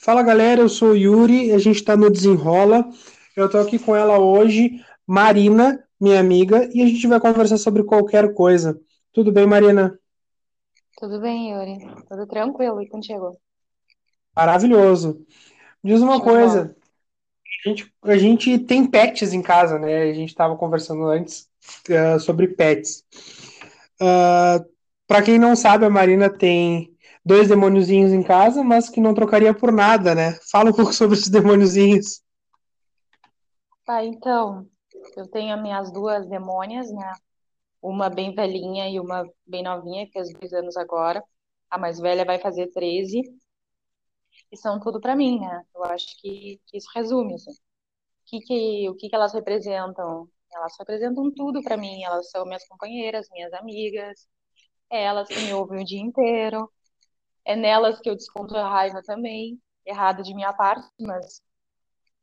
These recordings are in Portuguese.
Fala galera, eu sou o Yuri, a gente está no Desenrola. Eu estou aqui com ela hoje, Marina, minha amiga, e a gente vai conversar sobre qualquer coisa. Tudo bem, Marina? Tudo bem, Yuri? Tudo tranquilo e contigo? Maravilhoso. Diz uma coisa, a gente, a gente tem pets em casa, né? A gente estava conversando antes, uh, sobre pets. Uh, Para quem não sabe, a Marina tem dois demôniozinhos em casa, mas que não trocaria por nada, né? Fala um pouco sobre esses demôniozinhos. Tá, então, eu tenho as minhas duas demônias, né? Uma bem velhinha e uma bem novinha, que fez dois anos agora. A mais velha vai fazer 13. E são tudo pra mim, né? Eu acho que, que isso resume, assim. O que que, o que que elas representam? Elas representam tudo pra mim. Elas são minhas companheiras, minhas amigas. É elas que me ouvem o dia inteiro. É nelas que eu desconto a raiva também. Errado de minha parte, mas,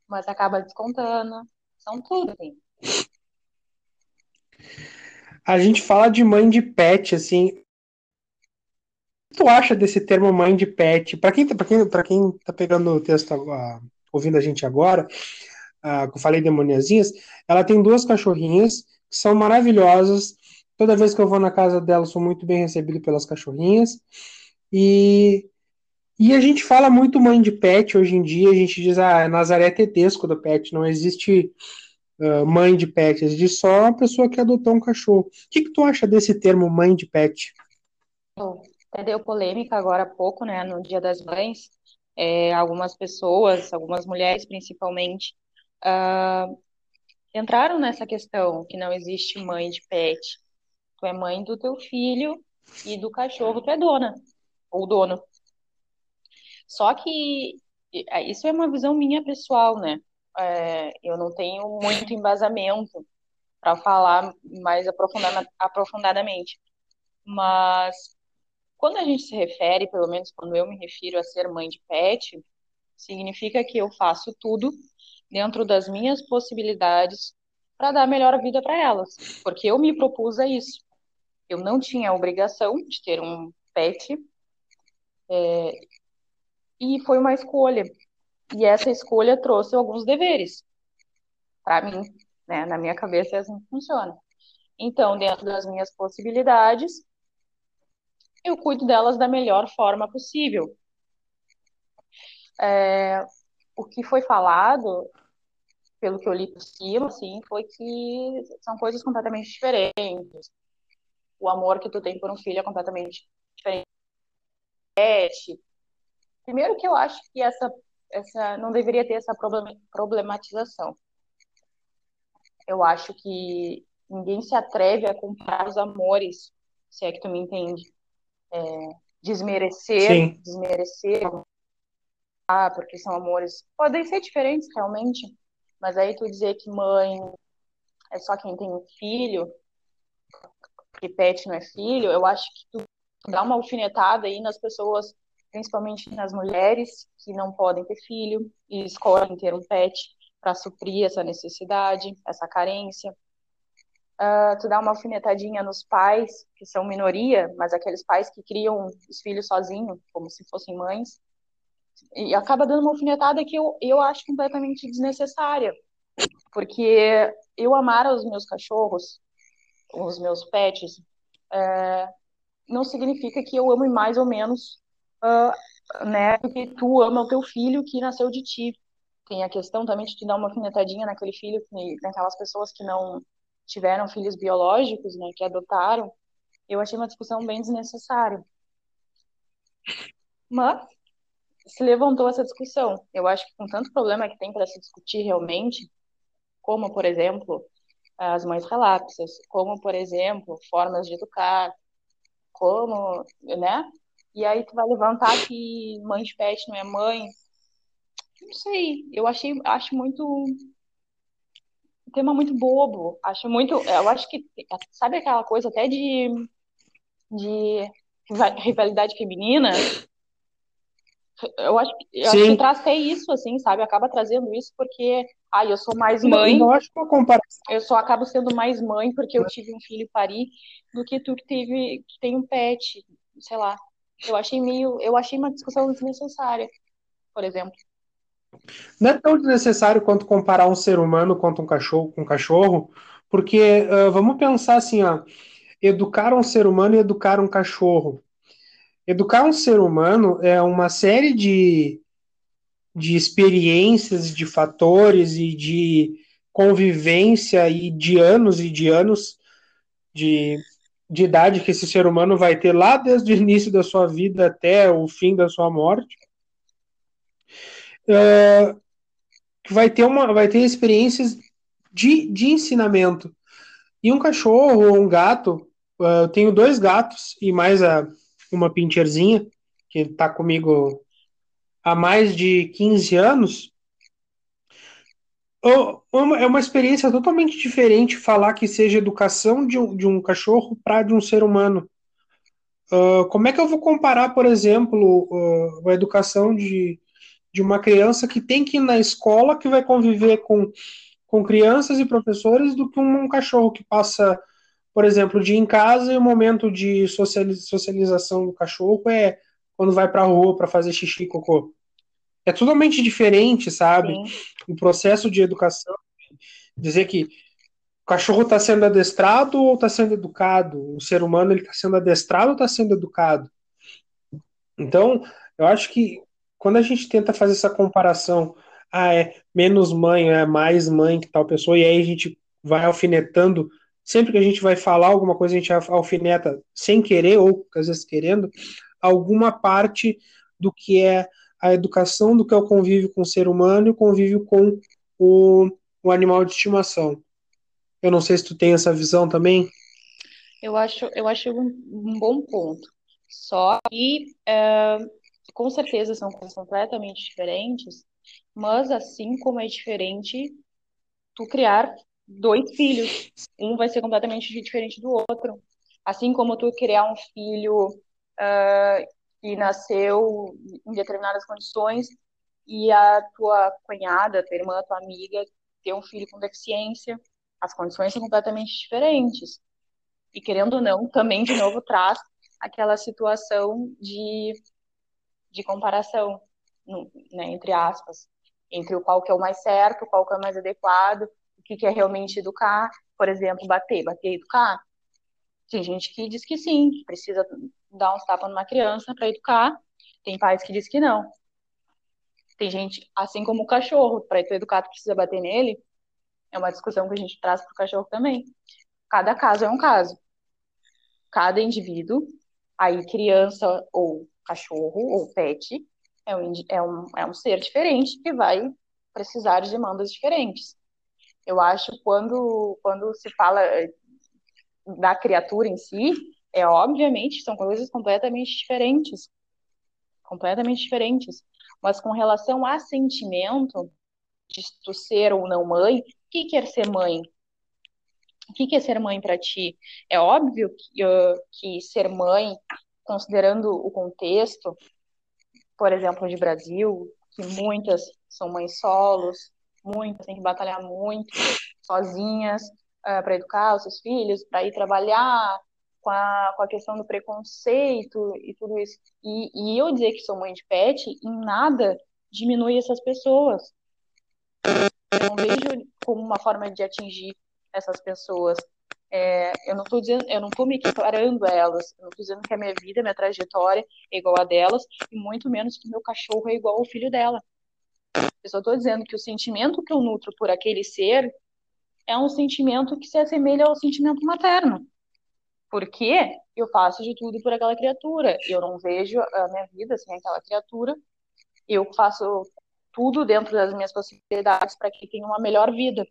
mas acaba descontando. São tudo, assim. A gente fala de mãe de pet, assim. O que tu acha desse termo mãe de pet? Para quem, tá- quem, pra quem tá pegando o texto, agora, ouvindo a gente agora, ah, que eu falei demoniazinhas, ela tem duas cachorrinhas que são maravilhosas. Toda vez que eu vou na casa dela, sou muito bem recebido pelas cachorrinhas. E, e a gente fala muito mãe de pet hoje em dia. A gente diz, ah, Nazaré Tedesco do pet. Não existe ah, mãe de pet, existe só a pessoa que adotou um cachorro. O que que tu acha desse termo mãe de pet? Até deu polêmica agora há pouco, né, no Dia das Mães. É, algumas pessoas, algumas mulheres principalmente, ah, entraram nessa questão que não existe mãe de pet. Tu é mãe do teu filho e do cachorro tu é dona, ou dono. Só que é, isso é uma visão minha pessoal, né? É, eu não tenho muito embasamento para falar mais aprofundada- aprofundadamente. Mas quando a gente se refere, pelo menos quando eu me refiro a ser mãe de pet, significa que eu faço tudo dentro das minhas possibilidades para dar a melhor vida para elas, porque eu me propus a isso. Eu não tinha a obrigação de ter um pet e foi uma escolha. E essa escolha trouxe alguns deveres para mim, né? Na minha cabeça é assim que funciona. Então, dentro das minhas possibilidades, eu cuido delas da melhor forma possível. O que foi falado, pelo que eu li por cima, assim, foi que são coisas completamente diferentes. O amor que tu tem por um filho é completamente diferente. Primeiro que eu acho que essa, essa não deveria ter essa problem- problematização. Eu acho que ninguém se atreve a comparar os amores, se é que tu me entende. Desmerecer, Sim. desmerecer, ah, porque são amores. Podem ser diferentes, realmente, mas aí tu dizer que mãe é só quem tem um filho, que pet não é filho, eu acho que tu dá uma alfinetada aí nas pessoas, principalmente nas mulheres que não podem ter filho e escolhem ter um pet para suprir essa necessidade, essa carência. Ah, tu dá uma alfinetadinha nos pais, que são minoria, mas aqueles pais que criam os filhos sozinhos, como se fossem mães, e acaba dando uma alfinetada que eu, eu acho completamente desnecessária, porque eu amar os meus cachorros, os meus pets, não significa que eu ame mais ou menos, ah, né, porque tu ama o teu filho que nasceu de ti. Tem a questão também de te dar uma alfinetadinha naquele filho, que, naquelas pessoas que não tiveram filhos biológicos, né, que adotaram. Eu achei uma discussão bem desnecessária. Mas se levantou essa discussão. Eu acho que com tanto problema que tem para se discutir realmente, como, por exemplo, as mães relapsas, como, por exemplo, formas de educar, como, né? E aí tu vai levantar que mãe de pet não é mãe. Não sei, eu achei, acho muito um tema muito bobo. Acho muito, eu acho que sabe aquela coisa até de de riva- rivalidade feminina? Eu acho, que- eu acho que até isso, assim, sabe? Acaba trazendo isso porque, ai, eu sou mais não, mãe, não comparação. eu só acabo sendo mais mãe porque eu tive um filho e pari do que tu que teve, que tem um pet, sei lá. Eu achei meio, eu achei uma discussão desnecessária. por exemplo. Não é tão desnecessário quanto comparar um ser humano quanto um cachorro com um cachorro, porque uh, vamos pensar assim, ó, educar um ser humano e educar um cachorro. Educar um ser humano é uma série de, de experiências, de fatores e de convivência e de anos e de anos de, de idade que esse ser humano vai ter lá desde o início da sua vida até o fim da sua morte. Uh, vai ter uma vai ter experiências de, de ensinamento e um cachorro ou um gato uh, eu tenho dois gatos e mais a, uma pincherzinha que está comigo há mais de 15 anos é uma experiência totalmente diferente falar que seja educação de um, de um cachorro para de um ser humano. Uh, como é que eu vou comparar, por exemplo, uh, a educação de, de uma criança que tem que ir na escola, que vai conviver com, com crianças e professores, do que um, um cachorro que passa, por exemplo, o dia em casa e o momento de socialização do cachorro é quando vai para a rua para fazer xixi e cocô é totalmente diferente, sabe? Sim. O processo de educação, dizer que o cachorro está sendo adestrado ou está sendo educado, o ser humano ele está sendo adestrado ou está sendo educado. Então, eu acho que quando a gente tenta fazer essa comparação, ah, é menos mãe, é mais mãe que tal pessoa, e aí a gente vai alfinetando, sempre que a gente vai falar alguma coisa, a gente alfineta sem querer ou às vezes querendo, alguma parte do que é a educação do que é o convívio com o ser humano e o convívio com o, o animal de estimação. Eu não sei se tu tem essa visão também. Eu acho, eu acho um, um bom ponto. Só que, é, com certeza, são coisas completamente diferentes, mas assim como é diferente tu criar dois filhos, um vai ser completamente diferente do outro. Assim como tu criar um filho uh, que nasceu em determinadas condições e a tua cunhada, tua irmã, tua amiga ter um filho com deficiência, as condições são completamente diferentes. E querendo ou não, também de novo traz aquela situação de, de comparação, né, entre aspas, entre o qual que é o mais certo, qual que é o mais adequado, que, que é realmente educar, por exemplo, bater, bater educar. Tem gente que diz que sim, que precisa dar uns tapas numa criança para educar. Tem pais que diz que não. Tem gente, assim como o cachorro, para tu educar, tu precisa bater nele. É uma discussão que a gente traz para o cachorro também. Cada caso é um caso. Cada indivíduo, aí criança ou cachorro ou pet, é um, é um, é um ser diferente que vai precisar de demandas diferentes. Eu acho quando quando se fala da criatura em si, é obviamente são coisas completamente diferentes, completamente diferentes. Mas com relação a sentimento de tu ser ou não mãe, o que quer ser mãe? O que é ser mãe para ti? É óbvio que, uh, que ser mãe, considerando o contexto, por exemplo, de Brasil, que muitas são mães solos, muitas têm que batalhar muito sozinhas uh, para educar os seus filhos, para ir trabalhar, com a, com a questão do preconceito e tudo isso. E, e eu dizer que sou mãe de pet, em nada diminui essas pessoas. Eu não vejo como uma forma de atingir essas pessoas. É, eu não estou dizendo, eu não estou me equiparando a elas. Eu não estou dizendo que a minha vida, a minha trajetória é igual a delas, e muito menos que meu cachorro é igual ao filho dela. Eu só estou dizendo que o sentimento que eu nutro por aquele ser é um sentimento que se assemelha ao sentimento materno porque eu faço de tudo por aquela criatura. Eu não vejo a minha vida sem aquela criatura. Eu faço tudo dentro das minhas possibilidades para que tenha uma melhor vida.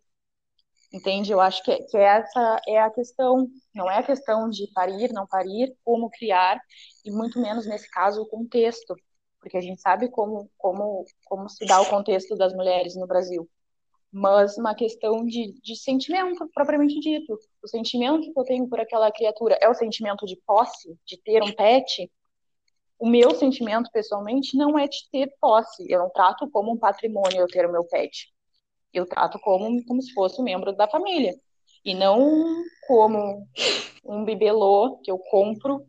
Entende? Eu acho que, que essa é a questão. Não é a questão de parir, não parir, como criar, e muito menos nesse caso o contexto. Porque a gente sabe como, como, como se dá o contexto das mulheres no Brasil mas uma questão de, de sentimento propriamente dito. O sentimento que eu tenho por aquela criatura é o sentimento de posse, de ter um pet. O meu sentimento, pessoalmente, não é de ter posse. Eu não trato como um patrimônio eu ter o meu pet. Eu trato como, como se fosse um membro da família. E não como um bibelô que eu compro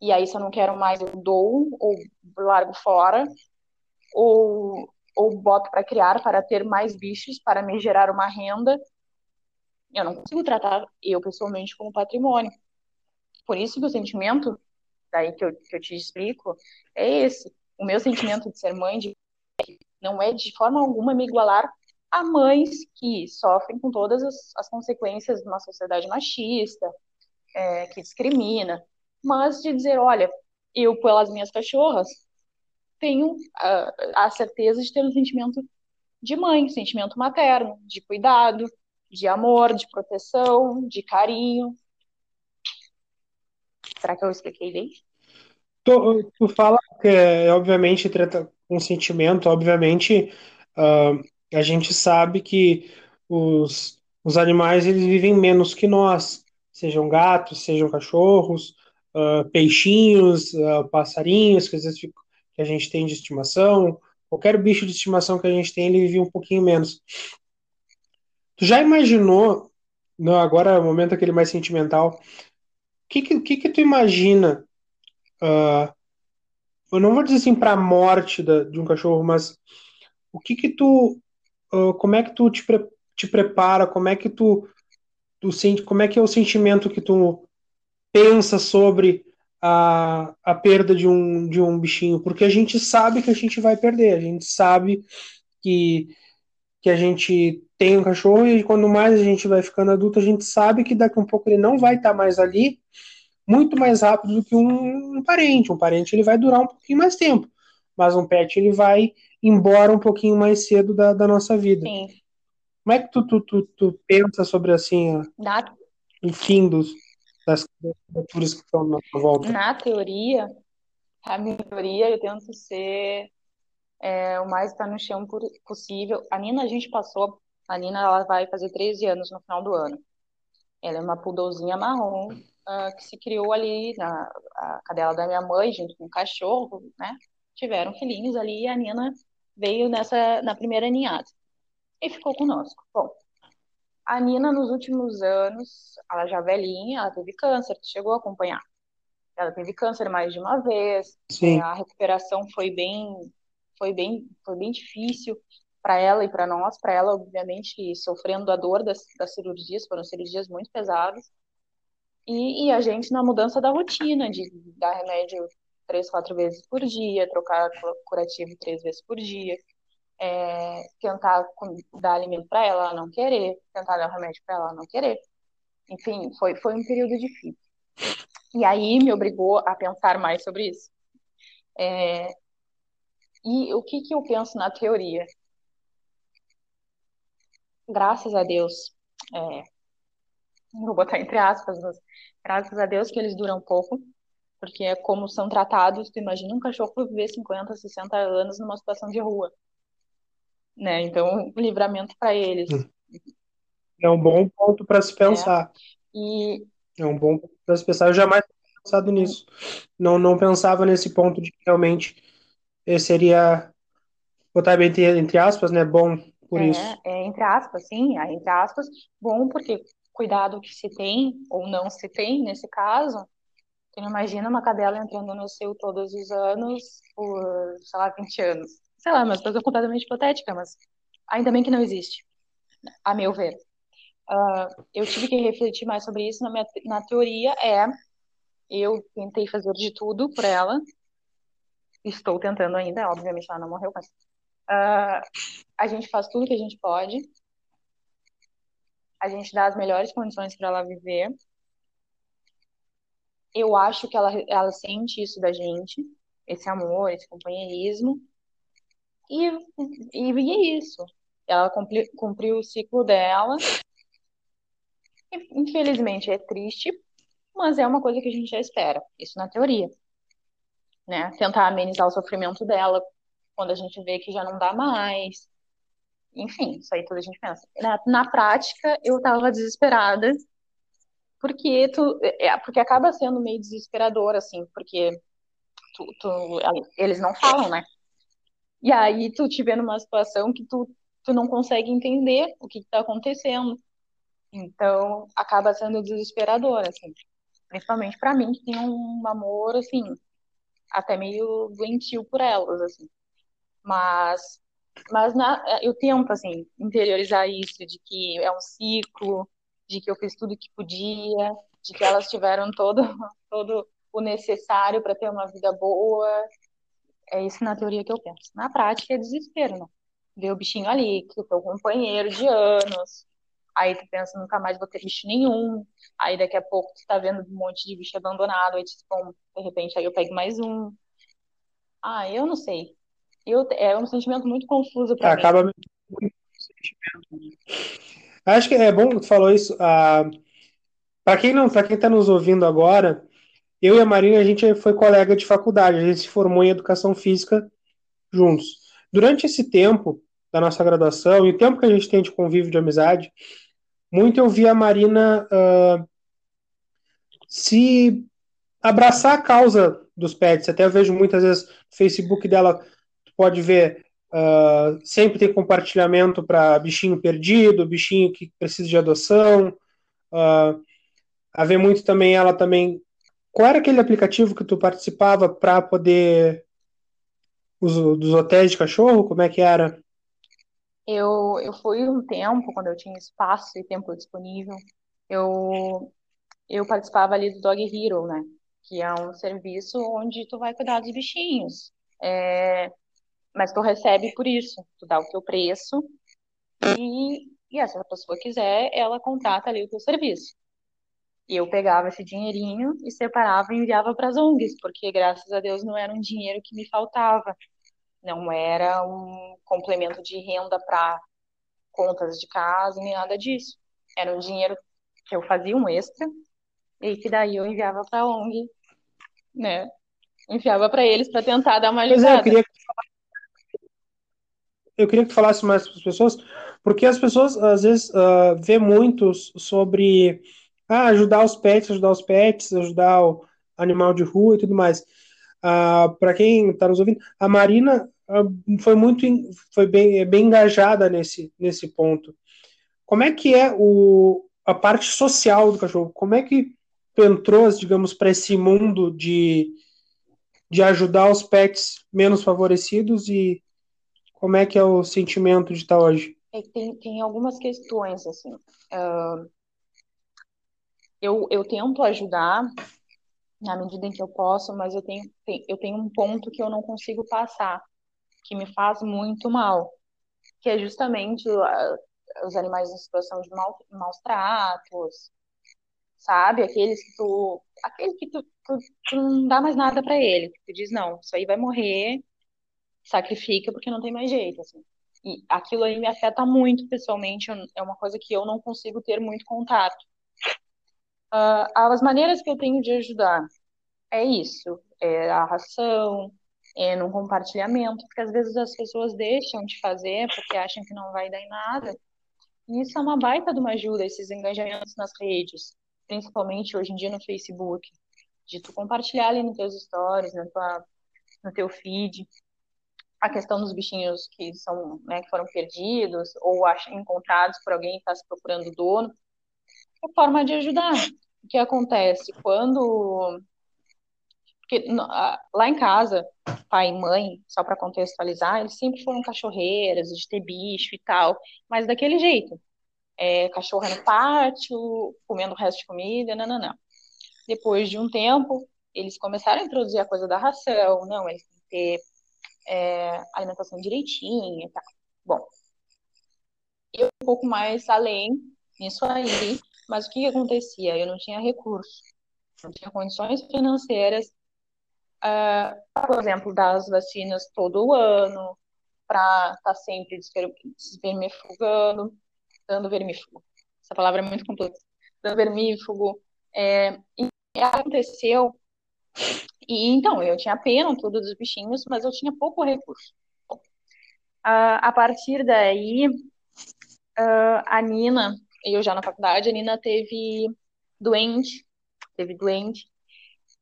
e aí se eu não quero mais eu dou ou largo fora ou, ou boto para criar para ter mais bichos, para me gerar uma renda, eu não consigo tratar eu pessoalmente como patrimônio. Por isso que o sentimento, daí que eu, que eu te explico, é esse. O meu sentimento de ser mãe de não é de forma alguma me igualar a mães que sofrem com todas as, as consequências de uma sociedade machista, é, que discrimina, mas de dizer, olha, eu pelas minhas cachorras tenho a, a certeza de ter um sentimento de mãe, sentimento materno, de cuidado, de amor, de proteção, de carinho. Será que eu expliquei bem? Tu, tu fala que, obviamente, trata um sentimento, obviamente, uh, a gente sabe que os, os animais eles vivem menos que nós, sejam gatos, sejam cachorros, uh, peixinhos, uh, passarinhos, que às vezes que a gente tem de estimação, qualquer bicho de estimação que a gente tem, ele vive um pouquinho menos. Tu já imaginou, não, agora é o momento aquele mais sentimental, o que, que, que, tu imagina? Uh, eu não vou dizer assim para a morte da, de um cachorro, mas o que que tu, uh, como é que tu te, pre, te prepara, como é que tu, tu sente, como é que é o sentimento que tu pensa sobre a, a perda de um, de um bichinho? Porque a gente sabe que a gente vai perder, a gente sabe que que a gente tem um cachorro e quando mais a gente vai ficando adulto, a gente sabe que daqui a um pouco ele não vai estar mais ali muito mais rápido do que um, um, parente. Um parente ele vai durar um pouquinho mais tempo, mas um pet ele vai embora um pouquinho mais cedo da, da nossa vida. Sim. Como é que tu, tu, tu, tu pensa sobre assim o fim dos, das criaturas que estão na volta? Na teoria, a minha teoria eu tento ser é, o mais tá no chão possível. A Nina, a gente passou, a Nina ela vai fazer 13 anos no final do ano. Ela é uma pudolzinha marrom uh, que se criou ali na cadela da minha mãe, junto com o cachorro, né? Tiveram filhinhos ali e a Nina veio nessa na primeira ninhada e ficou conosco. Bom, a Nina nos últimos anos, ela já velhinha, ela teve câncer, chegou a acompanhar. Ela teve câncer mais de uma vez, Sim. a recuperação foi bem foi bem, foi bem difícil para ela e para nós. Para ela, obviamente, sofrendo a dor das, das cirurgias, foram cirurgias muito pesadas. E, e, a gente na mudança da rotina, de dar remédio três, quatro vezes por dia, trocar curativo três vezes por dia, é, tentar dar alimento para ela, ela não querer, tentar dar remédio para ela não querer. Enfim, foi, foi um período difícil. E aí me obrigou a pensar mais sobre isso. É, e o que, que eu penso na teoria? Graças a Deus, é, vou botar entre aspas, mas graças a Deus que eles duram pouco, porque é como são tratados, tu imagina um cachorro viver 50, 60 anos numa situação de rua, né? Então, livramento para eles. É um bom ponto para se pensar. É. E é um bom ponto para se pensar. Eu jamais tinha pensado nisso. Não, não pensava nesse ponto de que realmente seria, botar entre, entre aspas, né, bom por é, isso. É, entre aspas, sim, é, entre aspas, bom porque cuidado que se tem, ou não se tem, nesse caso, imagina uma cadela entrando no seu todos os anos por, sei lá, 20 anos. Sei lá, mas coisa completamente hipotética, mas ainda bem que não existe, a meu ver. Uh, eu tive que refletir mais sobre isso. Na, minha, na teoria, é eu tentei fazer de tudo por ela, Estou tentando ainda, obviamente ela não morreu, mas uh, a gente faz tudo que a gente pode. A gente dá as melhores condições para ela viver. Eu acho que ela, ela sente isso da gente, esse amor, esse companheirismo. E, e, e é isso. Ela cumpri, cumpriu o ciclo dela. Infelizmente é triste, mas é uma coisa que a gente já espera. Isso na teoria né? Tentar amenizar o sofrimento dela quando a gente vê que já não dá mais. Enfim, isso aí tudo a gente pensa. Na, na prática, eu tava desesperada, porque tu, é, porque acaba sendo meio desesperador, assim, porque tu, tu, eles não falam, né? E aí tu te vê numa situação que tu, tu não consegue entender o que, está acontecendo. Então, acaba sendo desesperador, assim. Principalmente para mim, que tem um amor, assim, até meio doentio por elas, assim. Mas, mas na, eu tento, assim, interiorizar isso, de que é um ciclo, de que eu fiz tudo que podia, de que elas tiveram todo, todo o necessário para ter uma vida boa. É isso na teoria que eu penso. Na prática é desespero, né? Ver o bichinho ali, que é o teu companheiro de anos, aí tu pensa, nunca mais vou ter bicho nenhum, aí daqui a pouco tu tá vendo um monte de bicho abandonado, aí bom, de repente aí eu pego mais um. Ah, eu não sei. Eu, é um sentimento muito confuso para mim. Acaba Acho que é bom que tu falou isso. Ah, para quem não, para quem está nos ouvindo agora, eu e a Marina a gente foi colega de faculdade, a gente se formou em educação física juntos. Durante esse tempo da nossa graduação e o tempo que a gente tem de convívio de amizade, muito eu vi a Marina uh, se abraçar a causa dos pets. Até eu vejo muitas vezes no Facebook dela, tu pode ver, uh, sempre tem compartilhamento para bichinho perdido, bichinho que precisa de adoção. Uh, a ver muito também ela também. Qual era aquele aplicativo que tu participava para poder os, dos hotéis de cachorro? Como é que era? Eu, eu fui um tempo, quando eu tinha espaço e tempo disponível, eu, eu participava ali do Dog Hero, né? Que é um serviço onde tu vai cuidar dos bichinhos. É, mas tu recebe por isso, tu dá o teu preço e, e se a pessoa quiser, ela contrata ali o teu serviço. E eu pegava esse dinheirinho e separava e enviava para as ONGs, porque graças a Deus não era um dinheiro que me faltava. Não era um complemento de renda para contas de casa, nem nada disso. Era um dinheiro que eu fazia um extra e que daí eu enviava para a ONG, né? Enviava para eles para tentar dar uma ajudada. É, eu queria que eu queria que tu falasse mais para as pessoas, porque as pessoas às vezes uh, vê muitos sobre ah, ajudar os pets, ajudar os pets, ajudar o animal de rua e tudo mais. Ah, para quem está nos ouvindo, a Marina ah, foi muito foi bem, bem engajada nesse, nesse ponto. Como é que é o, a parte social do cachorro? Como é que entrou, digamos, para esse mundo de, de ajudar os pets menos favorecidos e como é que é o sentimento de estar hoje? É, tem, tem algumas questões, assim. Uh, eu, eu tento ajudar na medida em que eu posso, mas eu tenho, eu tenho um ponto que eu não consigo passar, que me faz muito mal, que é justamente os animais em situação de mal, maus tratos, sabe? Aqueles que tu, aquele que tu, tu, tu não dá mais nada para ele, tu diz não, isso aí vai morrer, sacrifica porque não tem mais jeito, assim. E aquilo aí me afeta muito pessoalmente, é uma coisa que eu não consigo ter muito contato. Uh, as maneiras que eu tenho de ajudar é isso, é a ração, é no compartilhamento, porque às vezes as pessoas deixam de fazer porque acham que não vai dar em nada. E isso é uma baita de uma ajuda, esses engajamentos nas redes, principalmente hoje em dia no Facebook, de tu compartilhar ali nos teus stories, na tua, no teu feed, a questão dos bichinhos que são, né, que foram perdidos ou encontrados por alguém que está procurando dono, é forma de ajudar. O que acontece quando porque lá em casa, pai e mãe, só para contextualizar, eles sempre foram cachorreiras, de ter bicho e tal, mas daquele jeito. É, cachorra no pátio, comendo o resto de comida, não, não, não. Depois de um tempo, eles começaram a introduzir a coisa da ração, não, eles têm que ter é, alimentação direitinha e tal. Bom, eu um pouco mais além nisso aí, mas o que, que acontecia? Eu não tinha recurso, não tinha condições financeiras, uh, por exemplo, dar as vacinas todo ano, para estar tá sempre desvermifugando, dando vermífugo. Essa palavra é muito complexa. Dando vermífugo. É, e aconteceu. E então, eu tinha pena tudo dos bichinhos, mas eu tinha pouco recurso. Uh, a partir daí, uh, a Nina eu já na faculdade, a Nina teve doente, teve doente,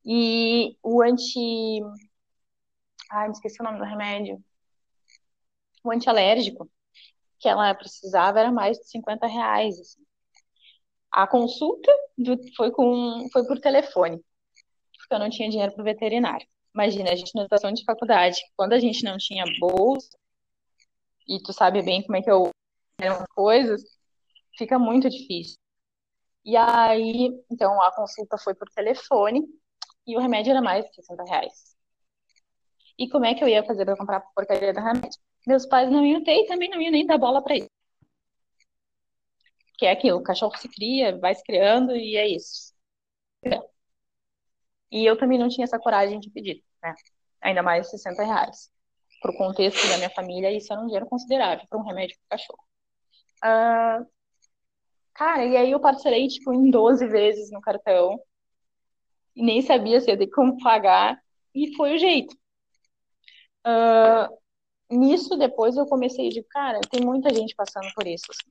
e o anti. Ai, me esqueci o nome do remédio. O antialérgico que ela precisava era mais de 50 reais. Assim. A consulta do, foi, com, foi por telefone, porque eu não tinha dinheiro para o veterinário. Imagina, a gente na situação de faculdade, quando a gente não tinha bolsa, e tu sabe bem como é que eu eram coisas, fica muito difícil. E aí, então, a consulta foi por telefone e o remédio era mais de 60 reais. E como é que eu ia fazer para comprar a porcaria do remédio? Meus pais não iam ter e também não iam nem dar bola para isso. Que é aquilo, o cachorro se cria, vai se criando e é isso. E eu também não tinha essa coragem de pedir, né? Ainda mais 60 reais. Para o contexto da minha família, isso era um dinheiro considerável para um remédio para cachorro. Uh, cara, e aí eu parcelei, tipo, em 12 vezes no cartão. E nem sabia se ia ter como pagar. E foi o jeito. Uh, nisso, depois eu comecei de, cara, tem muita gente passando por isso. Assim.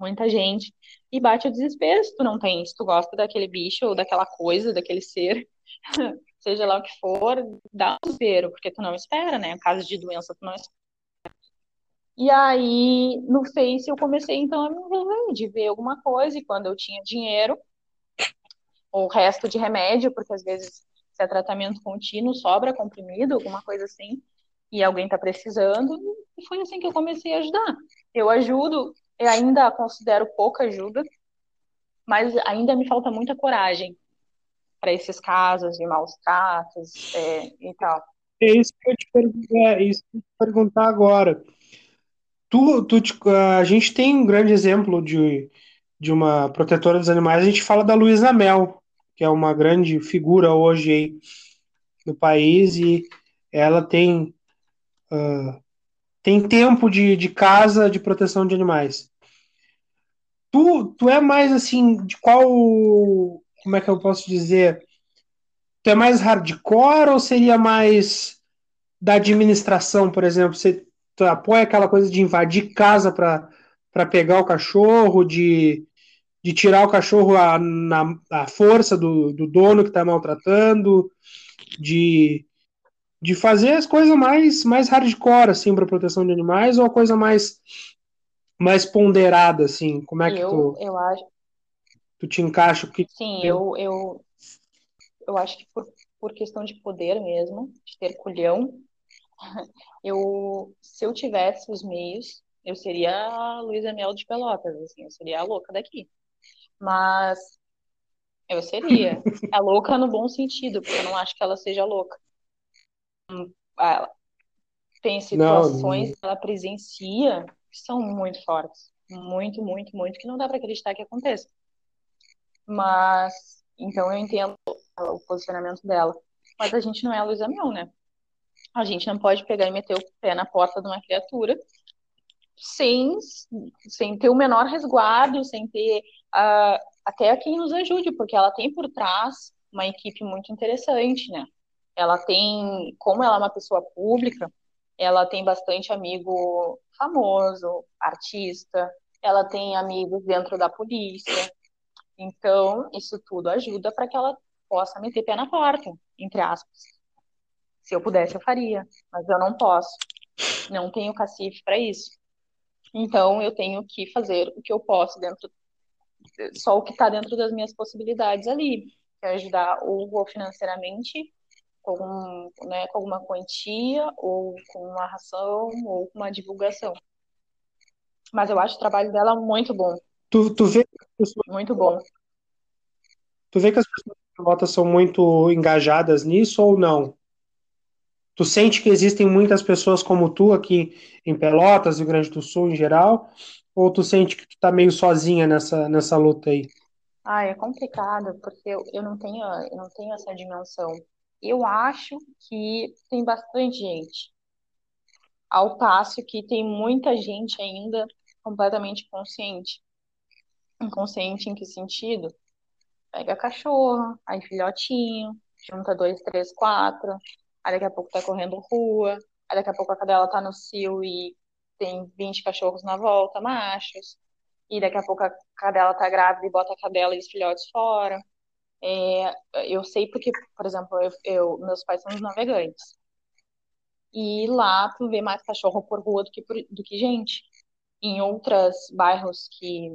Muita gente. E bate o desespero se tu não tem, se tu gosta daquele bicho ou daquela coisa, daquele ser, seja lá o que for, dá um desespero, porque tu não espera, né? Caso de doença, tu não espera. E aí, no Face, eu comecei então a me envolver, de ver alguma coisa, e quando eu tinha dinheiro, o resto de remédio, porque às vezes se é tratamento contínuo, sobra comprimido, alguma coisa assim, e alguém está precisando, e foi assim que eu comecei a ajudar. Eu ajudo, eu ainda considero pouca ajuda, mas ainda me falta muita coragem para esses casos de maus tratos é, e tal. É isso que eu te perguntar, é isso que eu te perguntar agora. Tu, tu, a gente tem um grande exemplo de, de uma protetora dos animais, a gente fala da Luísa Mel, que é uma grande figura hoje aí no país, e ela tem, uh, tem tempo de, de casa de proteção de animais. Tu, tu é mais assim, de qual. Como é que eu posso dizer? Tu é mais hardcore ou seria mais da administração, por exemplo? Você apoia aquela coisa de invadir casa para pegar o cachorro, de, de tirar o cachorro a, na a força do, do dono que está maltratando, de, de fazer as coisas mais, mais hardcore, assim, para proteção de animais, ou a coisa mais, mais ponderada, assim? Como é que eu, tu, eu acho... tu te encaixa? Que... Sim, eu, eu, eu acho que por, por questão de poder mesmo, de ter culhão, eu, se eu tivesse os meios, eu seria a Luísa Mel de Pelotas, assim, eu seria a louca daqui. Mas eu seria a louca no bom sentido, porque eu não acho que ela seja louca. Ela tem situações não, que ela presencia que são muito fortes, muito, muito, muito, que não dá para acreditar que aconteça. Mas, então eu entendo o posicionamento dela. Mas a gente não é a Luísa Mel, né? A gente não pode pegar e meter o pé na porta de uma criatura sem, sem ter o menor resguardo, sem ter uh, até quem nos ajude, porque ela tem por trás uma equipe muito interessante, né? Ela tem, como ela é uma pessoa pública, ela tem bastante amigo famoso, artista, ela tem amigos dentro da polícia. Então, isso tudo ajuda para que ela possa meter pé na porta, entre aspas. Se eu pudesse, eu faria, mas eu não posso. Não tenho cacife para isso. Então, eu tenho que fazer o que eu posso dentro, só o que está dentro das minhas possibilidades ali, que é ajudar ou financeiramente, com, né, com alguma quantia, ou com uma ração, ou com uma divulgação. Mas eu acho o trabalho dela muito bom. Tu, tu vê pessoas... muito bom. Tu vê que as pessoas são muito engajadas nisso ou não? Tu sente que existem muitas pessoas como tu aqui em Pelotas, Rio Grande do Sul em geral? Ou tu sente que tu tá meio sozinha nessa, nessa luta aí? Ah, é complicado, porque eu, eu, não tenho, eu não tenho essa dimensão. Eu acho que tem bastante gente. Ao passo que tem muita gente ainda completamente consciente. Inconsciente em que sentido? Pega cachorro, aí filhotinho, junta dois, três, quatro, aí daqui a pouco tá correndo rua, aí daqui a pouco a cadela tá no cio e tem 20 cachorros na volta, machos, e daqui a pouco a cadela tá grávida e bota a cadela e os filhotes fora. É, eu sei porque, por exemplo, eu, eu, meus pais são navegantes. E lá tu vê mais cachorro por rua do que, por, do que gente. Em outros bairros que,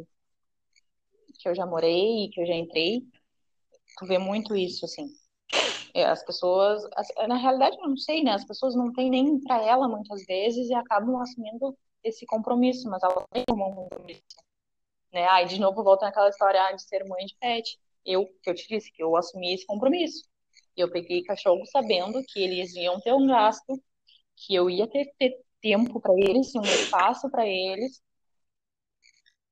que eu já morei, que eu já entrei, tu vê muito isso, assim as pessoas, as, na realidade, não sei, né? As pessoas não têm nem para ela muitas vezes e acabam assumindo esse compromisso, mas ela tem um compromisso. Né? Aí, de novo, volta naquela história ah, de ser mãe de pet. Eu, que eu te disse, que eu assumi esse compromisso. Eu peguei cachorro sabendo que eles iam ter um gasto, que eu ia ter, ter tempo para eles, um espaço para eles.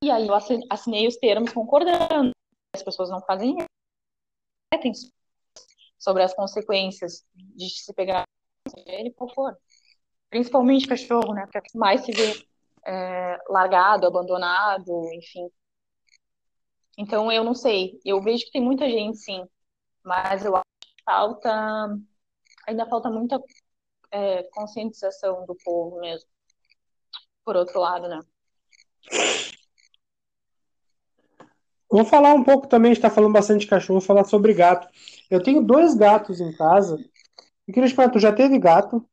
E aí eu assinei os termos concordando. As pessoas não fazem sobre as consequências de se pegar ele por for. Principalmente cachorro, né? Porque é mais se vê é, largado, abandonado, enfim. Então eu não sei. Eu vejo que tem muita gente, sim, mas eu acho que falta ainda falta muita é, conscientização do povo mesmo. Por outro lado, né? Vou falar um pouco também, a gente está falando bastante de cachorro, vou falar sobre gato. Eu tenho dois gatos em casa. Te perguntar, tu já teve gato?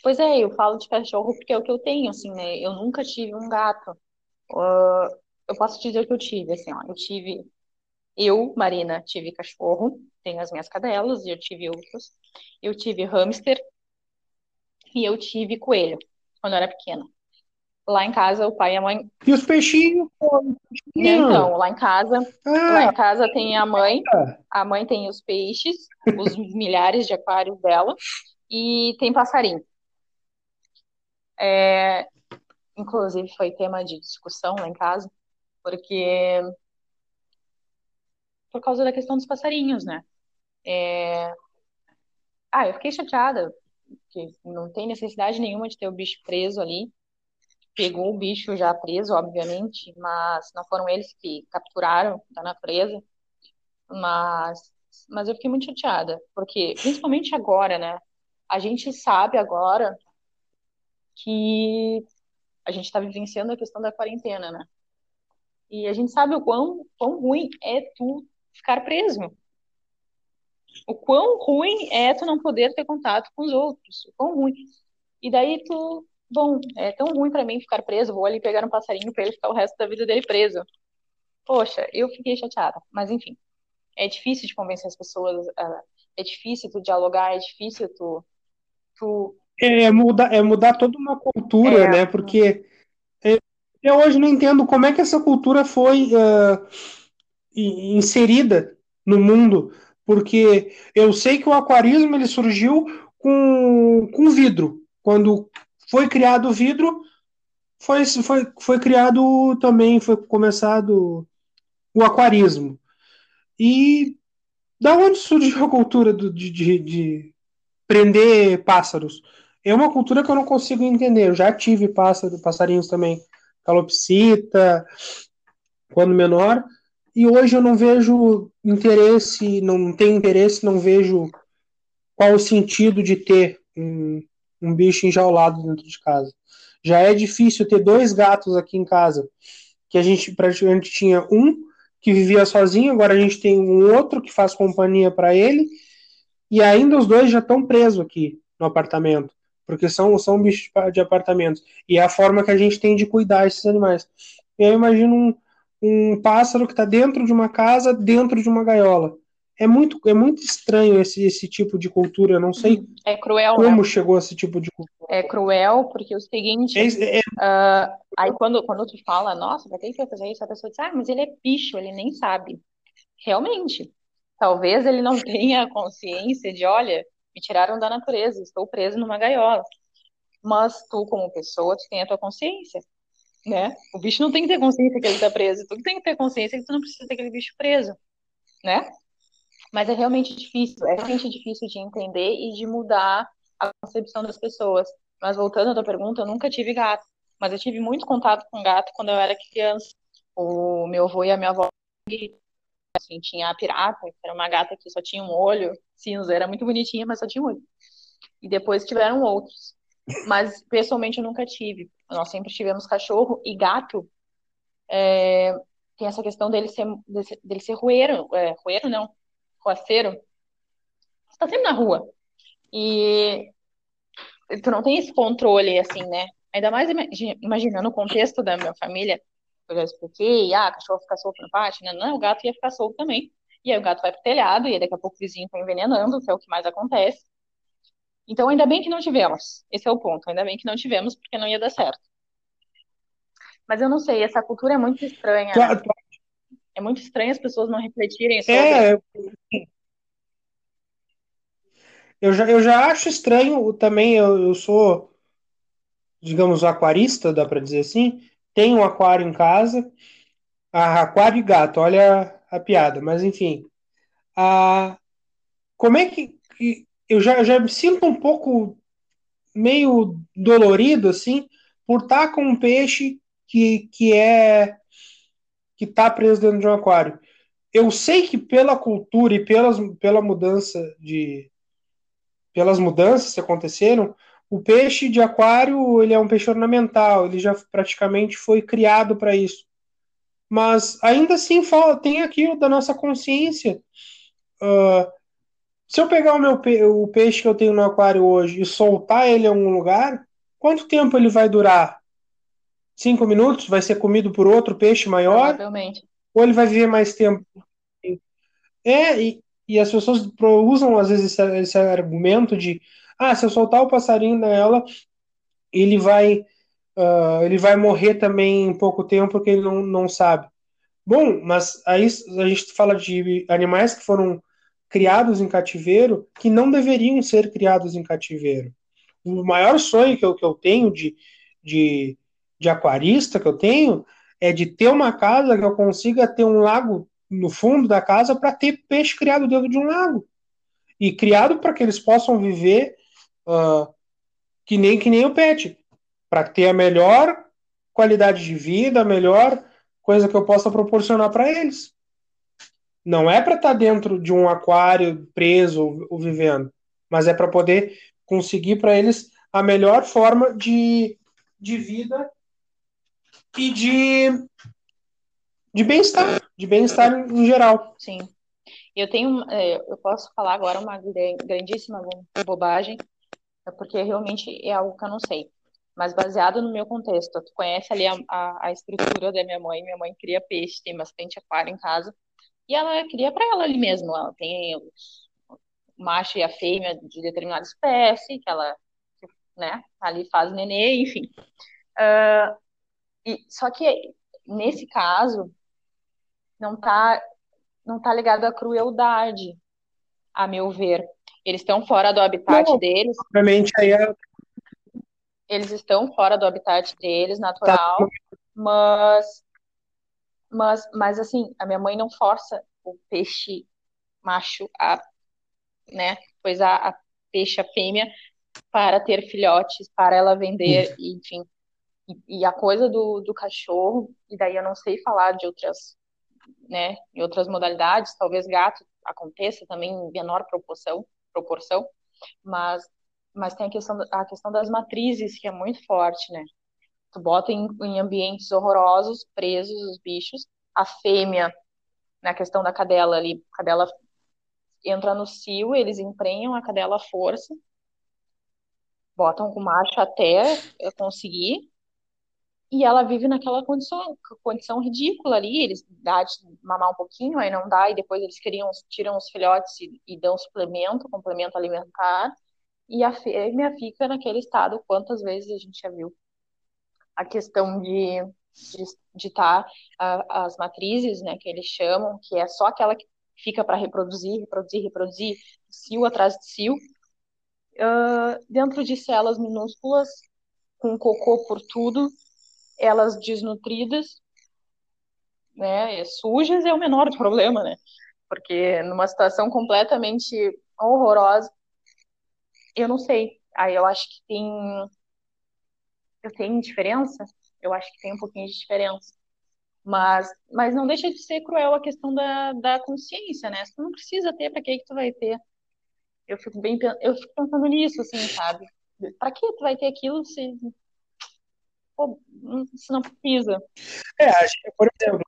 Pois é, eu falo de cachorro porque é o que eu tenho, assim, né? Eu nunca tive um gato. Uh, eu posso dizer o que eu tive, assim, ó. Eu tive... Eu, Marina, tive cachorro, tenho as minhas cadelas, e eu tive outros. Eu tive hamster e eu tive coelho, quando eu era pequena. Lá em casa, o pai e a mãe. E os peixinhos? Então, lá em casa, ah, lá em casa tem a mãe, a mãe tem os peixes, os milhares de aquários dela, e tem passarinho. É, inclusive foi tema de discussão lá em casa, porque por causa da questão dos passarinhos, né? É... Ah, eu fiquei chateada, porque não tem necessidade nenhuma de ter o bicho preso ali pegou o bicho já preso, obviamente, mas não foram eles que capturaram da natureza. Mas, mas eu fiquei muito chateada, porque principalmente agora, né? A gente sabe agora que a gente está vivenciando a questão da quarentena, né? E a gente sabe o quão, quão ruim é tu ficar preso. O quão ruim é tu não poder ter contato com os outros. O quão ruim. E daí tu bom, é tão ruim para mim ficar preso, vou ali pegar um passarinho para ele ficar o resto da vida dele preso. Poxa, eu fiquei chateada, mas enfim, é difícil de convencer as pessoas, é difícil tu dialogar, é difícil tu. tu... É, mudar, é mudar toda uma cultura, é, né? Porque é, eu hoje não entendo como é que essa cultura foi uh, inserida no mundo, porque eu sei que o aquarismo ele surgiu com, com vidro, quando foi criado o vidro, foi, foi, foi criado também, foi começado o aquarismo. E da onde surgiu a cultura do, de, de, de, prender pássaros? É uma cultura que eu não consigo entender. Eu já tive pássaro, passarinhos também, calopsita, quando menor, e hoje eu não vejo interesse, não tenho interesse, não vejo qual o sentido de ter um, um bicho enjaulado dentro de casa. Já é difícil ter dois gatos aqui em casa, que a gente praticamente tinha um que vivia sozinho, agora a gente tem um outro que faz companhia para ele, e ainda os dois já estão presos aqui no apartamento, porque são, são bichos de apartamentos. E é a forma que a gente tem de cuidar esses animais. E eu imagino um, um pássaro que está dentro de uma casa, dentro de uma gaiola é muito, é muito estranho esse, esse tipo de cultura. Eu não sei é cruel, como né? chegou esse tipo de cultura. É cruel, porque o seguinte. É, é... Uh, aí quando, quando tu fala, nossa, pra que fazer isso? A pessoa diz, ah, mas ele é bicho, ele nem sabe. Realmente. Talvez ele não tenha consciência de, olha, me tiraram da natureza, estou preso numa gaiola. Mas tu, como pessoa, tu tem a tua consciência. Né? O bicho não tem que ter consciência que ele está preso, tu tem que ter consciência que tu não precisa ter aquele bicho preso, né? Mas é realmente difícil, é realmente difícil de entender e de mudar a concepção das pessoas. Mas voltando à tua pergunta, eu nunca tive gato, mas eu tive muito contato com gato quando eu era criança. O meu avô e a minha avó assim, tinha a pirata, que era uma gata que só tinha um olho cinza, era muito bonitinha, mas só tinha um olho. E depois tiveram outros. Mas pessoalmente eu nunca tive. Nós sempre tivemos cachorro e gato. É, tem essa questão dele ser, dele ser rueiro, é, rueiro não, roceiro, você tá sempre na rua. E tu não tem esse controle, assim, né? Ainda mais imaginando o contexto da minha família, eu já expliquei, ah, cachorro fica solto no pátio, né? Não, o gato ia ficar solto também. E aí o gato vai pro telhado e daqui a pouco o vizinho tá envenenando, que é o que mais acontece. Então, ainda bem que não tivemos. Esse é o ponto. Ainda bem que não tivemos, porque não ia dar certo. Mas eu não sei, essa cultura é muito estranha. Claro. Né? É muito estranho as pessoas não refletirem sobre. É, eu já, eu já acho estranho também. Eu, eu sou, digamos, aquarista, dá para dizer assim. Tenho um aquário em casa. Ah, aquário e gato, olha a piada. Mas enfim. Ah, como é que, que eu já, eu já me sinto um pouco meio dolorido assim por estar com um peixe que, que é que está preso dentro de um aquário. Eu sei que pela cultura e pelas, pela mudança de pelas mudanças que aconteceram, o peixe de aquário ele é um peixe ornamental, ele já praticamente foi criado para isso. Mas ainda assim tem aquilo da nossa consciência. Uh, se eu pegar o meu o peixe que eu tenho no aquário hoje e soltar ele em algum lugar, quanto tempo ele vai durar? Cinco minutos? Vai ser comido por outro peixe maior? Provavelmente. Ou ele vai viver mais tempo? É, e, e as pessoas usam às vezes esse, esse, argumento de ah, se eu soltar o passarinho nela, ele vai uh, ele vai morrer também em pouco tempo porque ele não, não sabe. Bom, mas aí a gente fala de animais que foram criados em cativeiro que não deveriam ser criados em cativeiro. O maior sonho que eu, que eu tenho de, de, de aquarista que eu tenho é de ter uma casa que eu consiga ter um lago no fundo da casa para ter peixe criado dentro de um lago. E criado para que eles possam viver uh, que, nem, que nem o pet. Para ter a melhor qualidade de vida, a melhor coisa que eu possa proporcionar para eles. Não é para estar tá dentro de um aquário preso ou vivendo, mas é para poder conseguir para eles a melhor forma de, de vida e de, de bem-estar, de bem-estar em geral. Sim. Eu tenho, é, eu posso falar agora uma grandíssima bobagem, é porque realmente é algo que eu não sei. Mas baseado no meu contexto, tu conhece ali a, a, a estrutura da minha mãe, minha mãe cria peixe, tem bastante aquário em casa. E ela cria para ela ali mesmo. Ela tem o macho e a fêmea de determinada espécie, que ela né, ali faz nenê, enfim. Uh, e, só que nesse caso não tá não tá ligado à crueldade, a meu ver. Eles estão fora do habitat não, deles. Obviamente aí é... Eles estão fora do habitat deles, natural, tá. mas mas, mas assim, a minha mãe não força o peixe macho a, né, pois a, a peixe a fêmea para ter filhotes, para ela vender, enfim. E, e, a coisa do, do cachorro, e daí eu não sei falar de outras, né, em outras modalidades, talvez gato aconteça também em menor proporção, proporção, mas mas tem a questão, a questão das matrizes, que é muito forte, né? Tu bota em, em ambientes horrorosos, presos os bichos. A fêmea, na questão da cadela ali, a cadela entra no cio, eles emprenham a cadela à força, botam com macho até conseguir, e ela vive naquela condição, condição ridícula ali, eles dá de mamar um pouquinho, aí não dá, e depois eles queriam, tiram os filhotes e, e dão suplemento, complemento alimentar, e a fêmea fica naquele estado, quantas vezes a gente já viu a questão de de estar as matrizes, né, que eles chamam, que é só aquela que fica para reproduzir, reproduzir, reproduzir, cio atrás de cio, uh, dentro de células minúsculas, com cocô por tudo, elas desnutridas, né, sujas é o menor problema, né, porque numa situação completamente horrorosa, eu não sei, aí eu acho que tem eu tenho diferença eu acho que tem um pouquinho de diferença. Mas, mas não deixa de ser cruel a questão da, da consciência, né? Você não precisa ter, para que que tu vai ter? Eu fico bem eu fico pensando nisso, assim, sabe? Para que tu vai ter aquilo se pô, se não precisa? É, por exemplo,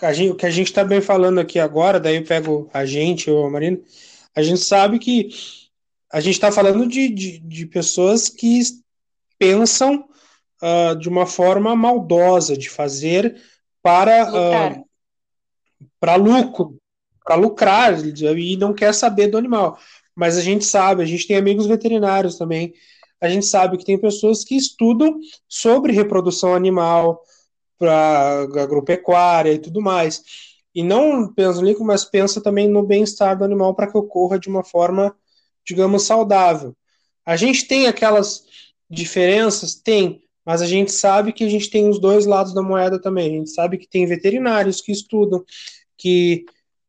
a gente, o que a gente está bem falando aqui agora, daí eu pego a gente ou a Marina, a gente sabe que a gente está falando de, de, de pessoas que pensam uh, de uma forma maldosa, de fazer para, uh, para lucro, para lucrar e não quer saber do animal. Mas a gente sabe, a gente tem amigos veterinários também, a gente sabe que tem pessoas que estudam sobre reprodução animal para agropecuária e tudo mais. E não pensa no mas pensa também no bem-estar do animal para que ocorra de uma forma, digamos, saudável. A gente tem aquelas diferenças? Tem, mas a gente sabe que a gente tem os dois lados da moeda também. A gente sabe que tem veterinários que estudam, que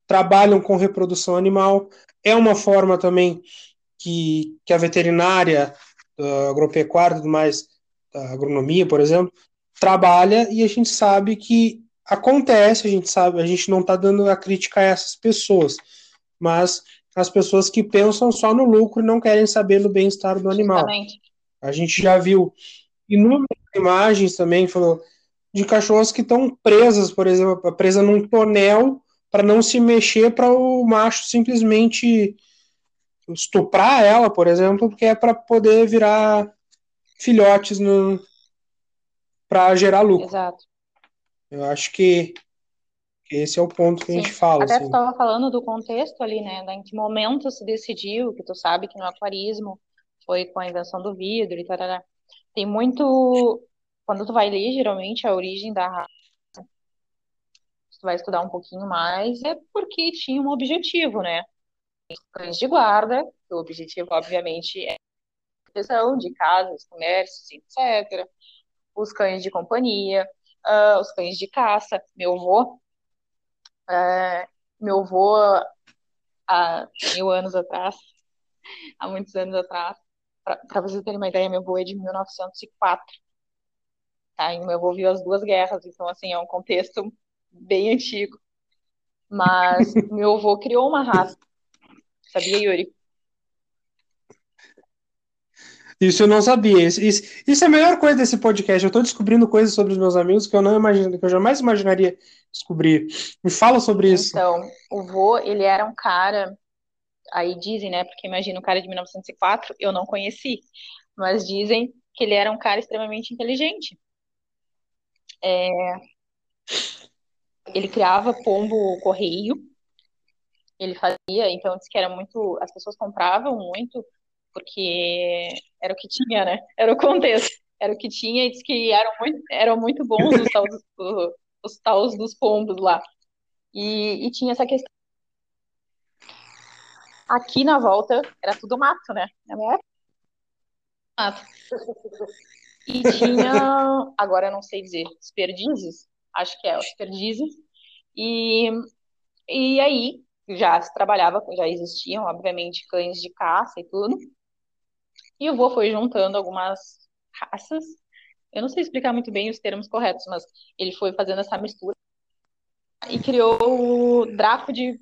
trabalham com reprodução animal. É uma forma também que, que a veterinária, a agropecuária e tudo mais, a agronomia, por exemplo, trabalha e a gente sabe que acontece, a gente sabe, a gente não está dando a crítica a essas pessoas, mas as pessoas que pensam só no lucro e não querem saber do bem-estar do animal. A gente já viu inúmeras imagens também falou, de cachorros que estão presas, por exemplo, presa num tonel para não se mexer para o macho simplesmente estuprar ela, por exemplo, porque é para poder virar filhotes para gerar lucro. Exato. Eu acho que esse é o ponto que Sim. a gente fala. Até assim. tu falando do contexto ali, né? Em que momento se decidiu, que tu sabe que no aquarismo foi com a invenção do vidro e tal. Tem muito. Quando tu vai ler, geralmente, a origem da raça, tu vai estudar um pouquinho mais, é porque tinha um objetivo, né? Cães de guarda, o objetivo, obviamente, é proteção de casas, comércios, etc. Os cães de companhia, uh, os cães de caça. Meu avô, uh, meu avô, há mil anos atrás, há muitos anos atrás, para vocês terem uma ideia, meu avô é de 1904. Tá? E meu avô viu as duas guerras, então, assim, é um contexto bem antigo. Mas meu avô criou uma raça. Sabia, Yuri? Isso eu não sabia. Isso, isso, isso, é a melhor coisa desse podcast. Eu estou descobrindo coisas sobre os meus amigos que eu não imagino, que eu jamais imaginaria descobrir. Me fala sobre isso. Então, o vô, ele era um cara aí dizem, né? Porque imagina o cara de 1904, eu não conheci, mas dizem que ele era um cara extremamente inteligente. É, ele criava pombo correio, ele fazia, então disse que era muito, as pessoas compravam muito porque era o que tinha, né? Era o contexto, era o que tinha e disse que eram muito, eram muito bons os taus, os, os taus dos pombos lá. E, e tinha essa questão Aqui na volta era tudo mato, né? Na minha época, mato. E tinha, agora eu não sei dizer, os perdizes, acho que é, os perdizes. E, e aí já se trabalhava, já existiam, obviamente, cães de caça e tudo. E o vô foi juntando algumas raças. Eu não sei explicar muito bem os termos corretos, mas ele foi fazendo essa mistura e criou o Draco de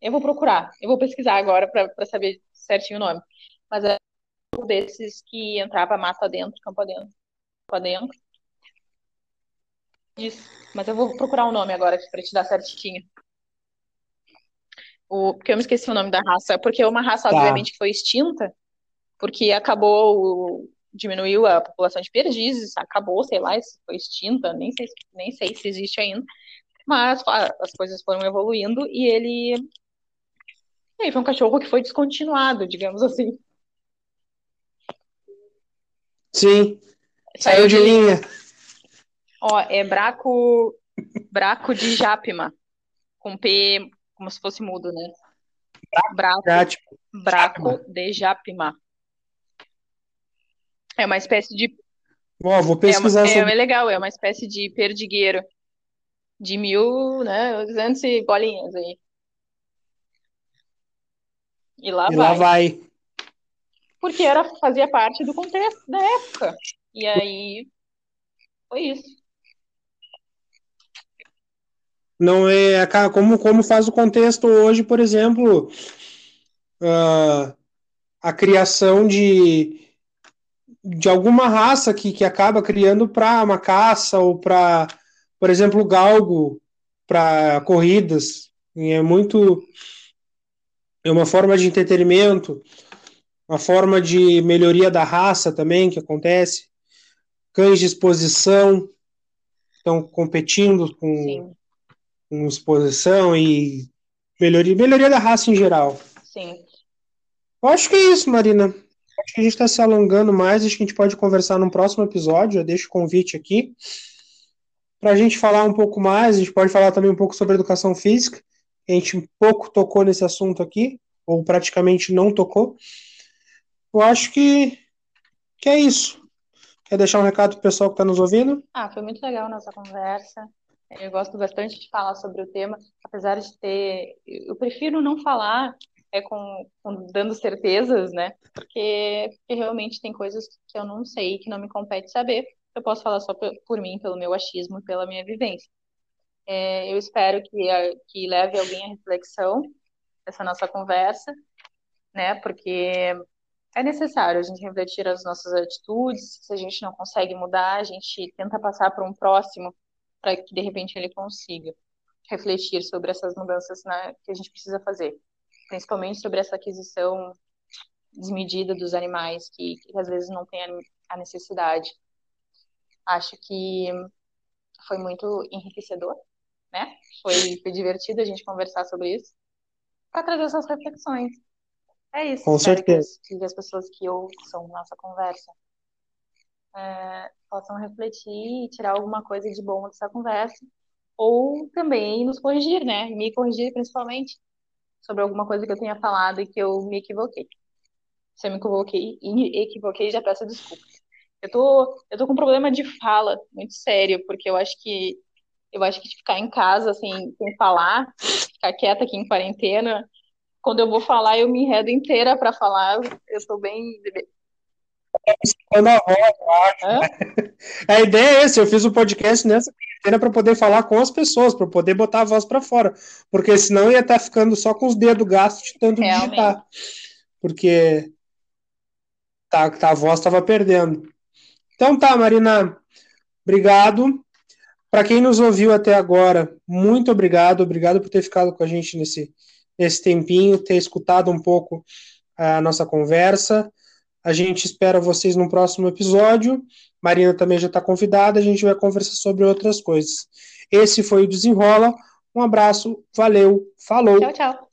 eu vou procurar, eu vou pesquisar agora para saber certinho o nome. Mas é um desses que entrava mata dentro, campo adentro, campo adentro. Mas eu vou procurar o nome agora para te dar certinho. O, porque eu me esqueci o nome da raça. Porque é uma raça, tá. obviamente, que foi extinta, porque acabou, diminuiu a população de perdizes, acabou, sei lá, foi extinta, nem sei, nem sei se existe ainda. Mas as coisas foram evoluindo e ele e aí foi um cachorro que foi descontinuado, digamos assim. Sim. Saiu de linha. Ó, é Braco, Braco de Japima. Com P, como se fosse mudo, né? Braco, Braco de Japima. É uma espécie de. Ó, vou pesquisar é, uma, sobre... é legal, é uma espécie de perdigueiro. De mil, né? Duzentos e bolinhas aí. E lá e vai. Lá vai. Porque era, fazia parte do contexto da época. E aí foi isso. Não é como, como faz o contexto hoje, por exemplo, uh, a criação de, de alguma raça que, que acaba criando para uma caça ou para, por exemplo, galgo para corridas. E é muito é uma forma de entretenimento, uma forma de melhoria da raça também que acontece. Cães de exposição estão competindo com, com exposição e Melhoria, melhoria da raça em geral. Sim. Eu acho que é isso, Marina. Acho que a gente está se alongando mais, acho que a gente pode conversar num próximo episódio. Eu deixo o convite aqui para a gente falar um pouco mais. A gente pode falar também um pouco sobre educação física. A gente um pouco tocou nesse assunto aqui, ou praticamente não tocou. Eu acho que, que é isso. Quer deixar um recado para o pessoal que está nos ouvindo? Ah, foi muito legal a nossa conversa. Eu gosto bastante de falar sobre o tema, apesar de ter. Eu prefiro não falar é com, com, dando certezas, né? Porque, porque, realmente tem coisas que eu não sei, que não me compete saber. Eu posso falar só por, por mim, pelo meu achismo, pela minha vivência. É, eu espero que, que leve alguém à reflexão essa nossa conversa, né? Porque é necessário a gente refletir as nossas atitudes. Se a gente não consegue mudar, a gente tenta passar para um próximo para que de repente ele consiga refletir sobre essas mudanças né, que a gente precisa fazer principalmente sobre essa aquisição desmedida dos animais, que, que às vezes não tem a necessidade. Acho que foi muito enriquecedor, né? Foi, foi divertido a gente conversar sobre isso, para trazer essas reflexões. É isso. Com certeza. Que, que as pessoas que ouçam nossa conversa é, possam refletir e tirar alguma coisa de bom dessa conversa, ou também nos corrigir, né? Me corrigir principalmente sobre alguma coisa que eu tenha falado e que eu me equivoquei. Se eu me equivoquei equivoquei, já peço desculpa. Eu tô, eu tô com um problema de fala muito sério, porque eu acho que eu acho que ficar em casa assim, sem falar, ficar quieta aqui em quarentena, quando eu vou falar, eu me enredo inteira para falar. Eu tô bem quando a voz, A ideia é essa, eu fiz o um podcast nessa quarentena para poder falar com as pessoas, para poder botar a voz para fora, porque senão ia estar tá ficando só com os dedos gastos de tanto Realmente. digitar. Porque tá, tá, a voz estava perdendo. Então tá, Marina, obrigado. Para quem nos ouviu até agora, muito obrigado, obrigado por ter ficado com a gente nesse, nesse tempinho, ter escutado um pouco a nossa conversa. A gente espera vocês no próximo episódio. Marina também já está convidada, a gente vai conversar sobre outras coisas. Esse foi o Desenrola. Um abraço, valeu, falou. Tchau, tchau.